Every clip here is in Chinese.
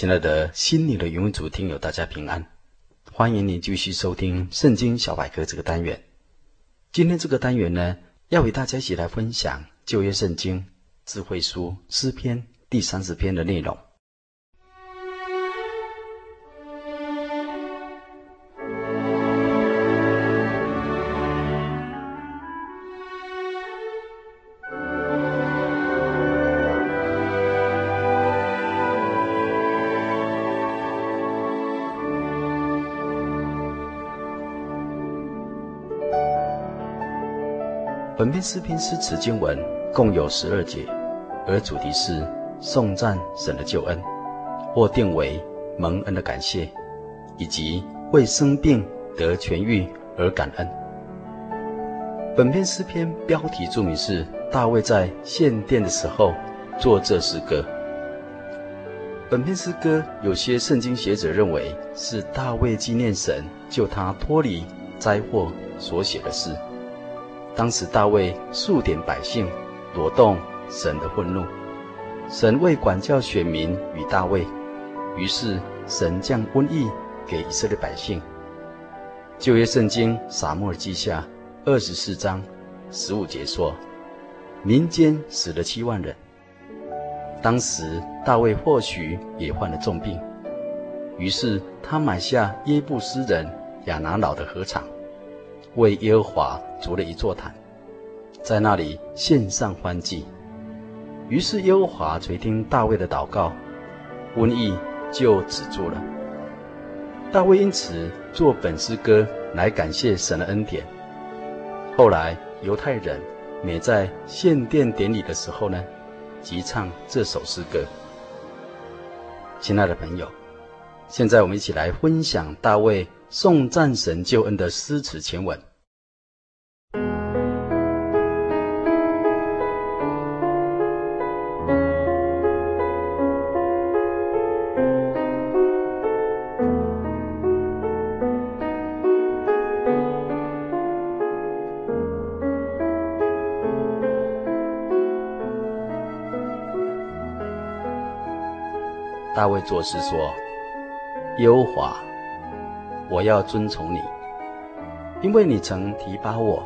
亲爱的心灵的原文组听友，大家平安！欢迎您继续收听《圣经小百科》这个单元。今天这个单元呢，要与大家一起来分享旧约圣经智慧书诗篇第三十篇的内容。本篇诗篇诗词经文共有十二节，而主题是颂赞神的救恩，或定为蒙恩的感谢，以及为生病得痊愈而感恩。本篇诗篇标题注明是大卫在献殿的时候作这诗歌。本篇诗歌有些圣经学者认为是大卫纪念神救他脱离灾祸所写的诗。当时大卫数点百姓，惹动神的愤怒。神为管教选民与大卫，于是神降瘟疫给以色列百姓。旧约圣经撒母耳记下二十四章十五节说：“民间死了七万人。”当时大卫或许也患了重病，于是他买下耶布斯人亚拿老的禾场。为耶和华筑了一座坛，在那里献上欢祭。于是耶和华垂听大卫的祷告，瘟疫就止住了。大卫因此作本诗歌来感谢神的恩典。后来犹太人每在献殿典礼的时候呢，即唱这首诗歌。亲爱的朋友，现在我们一起来分享大卫。颂赞神救恩的诗词前文。大卫作诗说：“优华。”我要遵从你，因为你曾提拔我，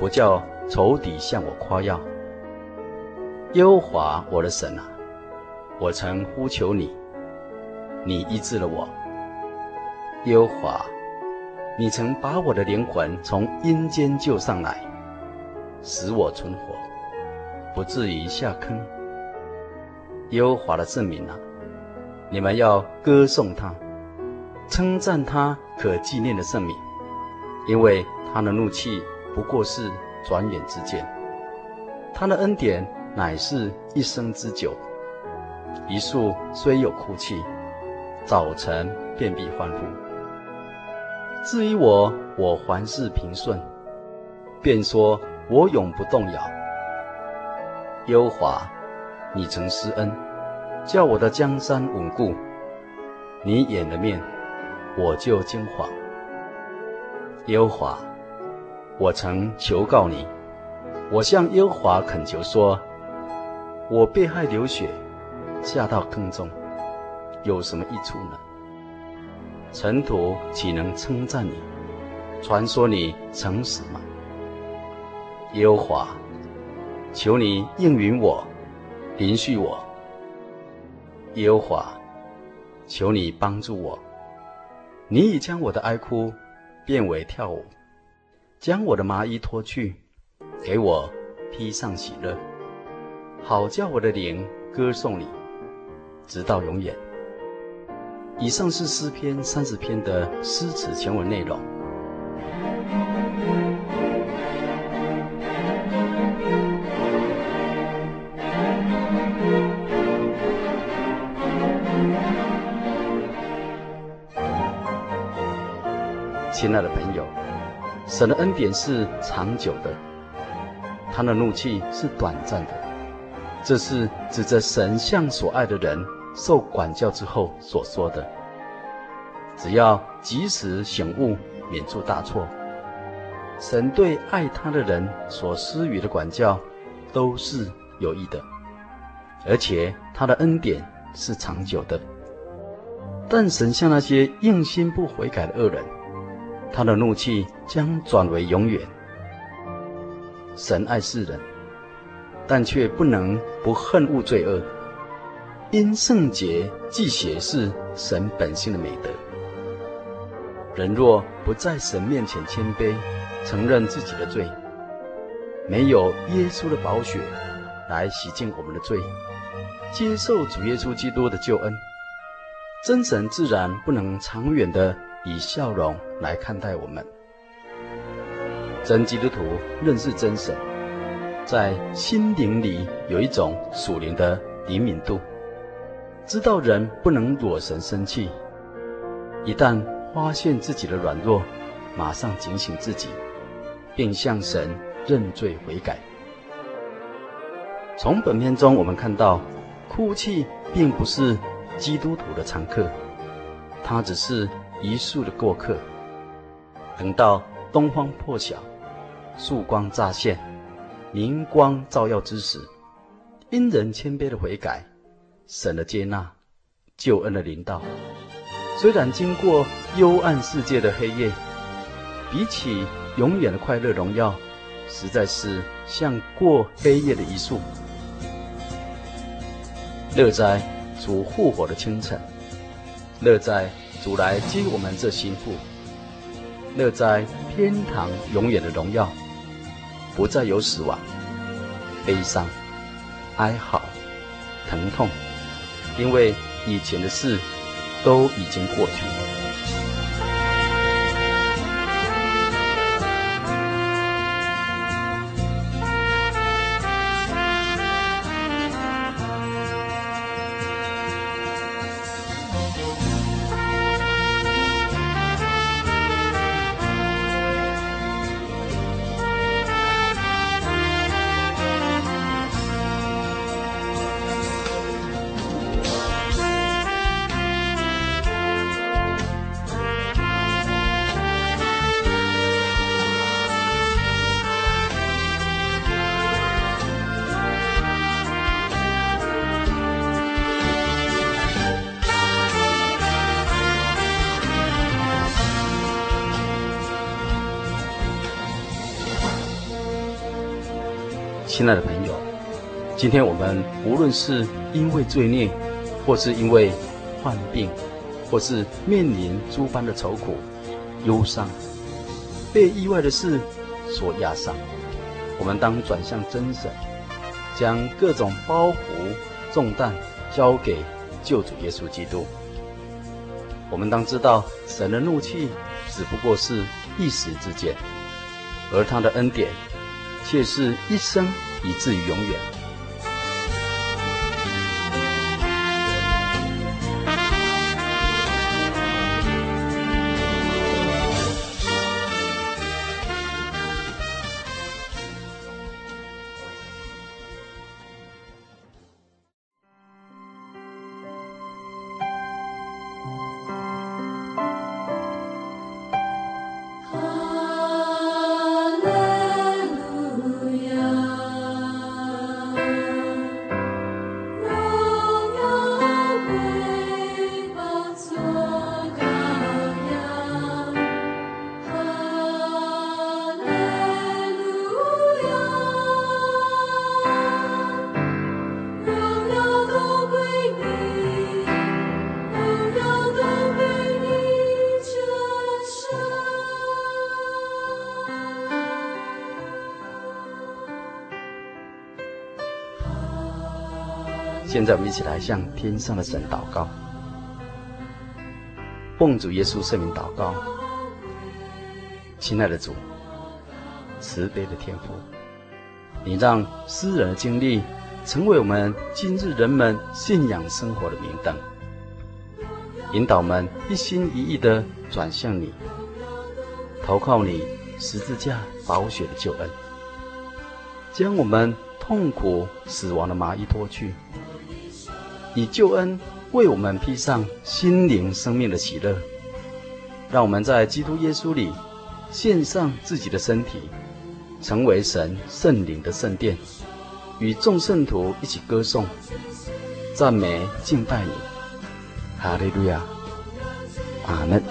不叫仇敌向我夸耀。耶和华我的神啊，我曾呼求你，你医治了我。耶和华，你曾把我的灵魂从阴间救上来，使我存活，不至于下坑。耶和华的圣名啊，你们要歌颂他。称赞他可纪念的圣名，因为他的怒气不过是转眼之间，他的恩典乃是一生之久。一宿虽有哭泣，早晨便必欢呼。至于我，我凡事平顺，便说我永不动摇。优华，你曾施恩，叫我的江山稳固，你掩了面。我就惊惶。耶和华，我曾求告你，我向耶和华恳求说：我被害流血，下到坑中，有什么益处呢？尘土岂能称赞你？传说你诚实吗？耶和华，求你应允我，怜恤我。耶和华，求你帮助我。你已将我的哀哭变为跳舞，将我的麻衣脱去，给我披上喜乐，好叫我的灵歌颂你，直到永远。以上是诗篇三十篇的诗词全文内容。亲爱的朋友，神的恩典是长久的，他的怒气是短暂的。这是指着神向所爱的人受管教之后所说的。只要及时醒悟，免出大错。神对爱他的人所施予的管教，都是有益的，而且他的恩典是长久的。但神向那些硬心不悔改的恶人，他的怒气将转为永远。神爱世人，但却不能不恨恶罪恶，因圣洁既血是神本性的美德。人若不在神面前谦卑，承认自己的罪，没有耶稣的宝血来洗净我们的罪，接受主耶稣基督的救恩，真神自然不能长远的以笑容来看待我们。真基督徒认识真神，在心灵里有一种属灵的灵敏度，知道人不能惹神生气。一旦发现自己的软弱，马上警醒自己，并向神认罪悔改。从本篇中我们看到，哭泣并不是基督徒的常客，它只是一宿的过客。等到东方破晓，曙光乍现，明光照耀之时，因人谦卑的悔改，神的接纳，救恩的临到。虽然经过幽暗世界的黑夜，比起永远的快乐荣耀，实在是像过黑夜的一宿。乐在主复活的清晨，乐在主来接我们这心腹，乐在天堂永远的荣耀，不再有死亡、悲伤、哀嚎、疼痛，因为以前的事都已经过去了。亲爱的朋友，今天我们无论是因为罪孽，或是因为患病，或是面临诸般的愁苦、忧伤，被意外的事所压伤，我们当转向真神，将各种包袱重担交给救主耶稣基督。我们当知道，神的怒气只不过是一时之间，而他的恩典，却是一生，以至于永远。现在我们一起来向天上的神祷告。奉主耶稣圣名祷告，亲爱的主，慈悲的天父，你让诗人的经历成为我们今日人们信仰生活的明灯，引导我们一心一意地转向你，投靠你十字架宝血的救恩，将我们痛苦死亡的麻衣脱去，以救恩。为我们披上心灵生命的喜乐，让我们在基督耶稣里献上自己的身体，成为神圣灵的圣殿，与众圣徒一起歌颂、赞美、敬拜你。哈利路亚，阿门。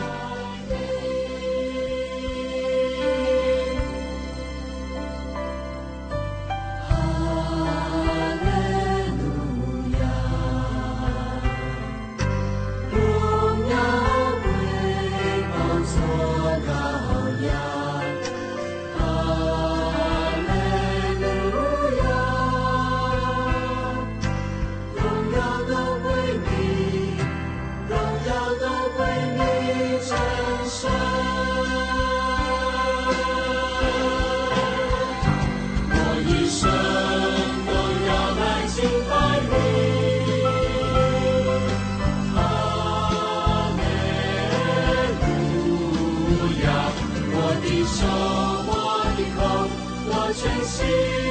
我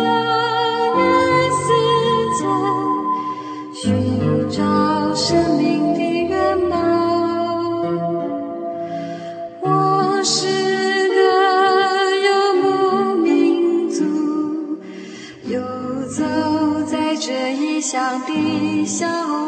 乡的小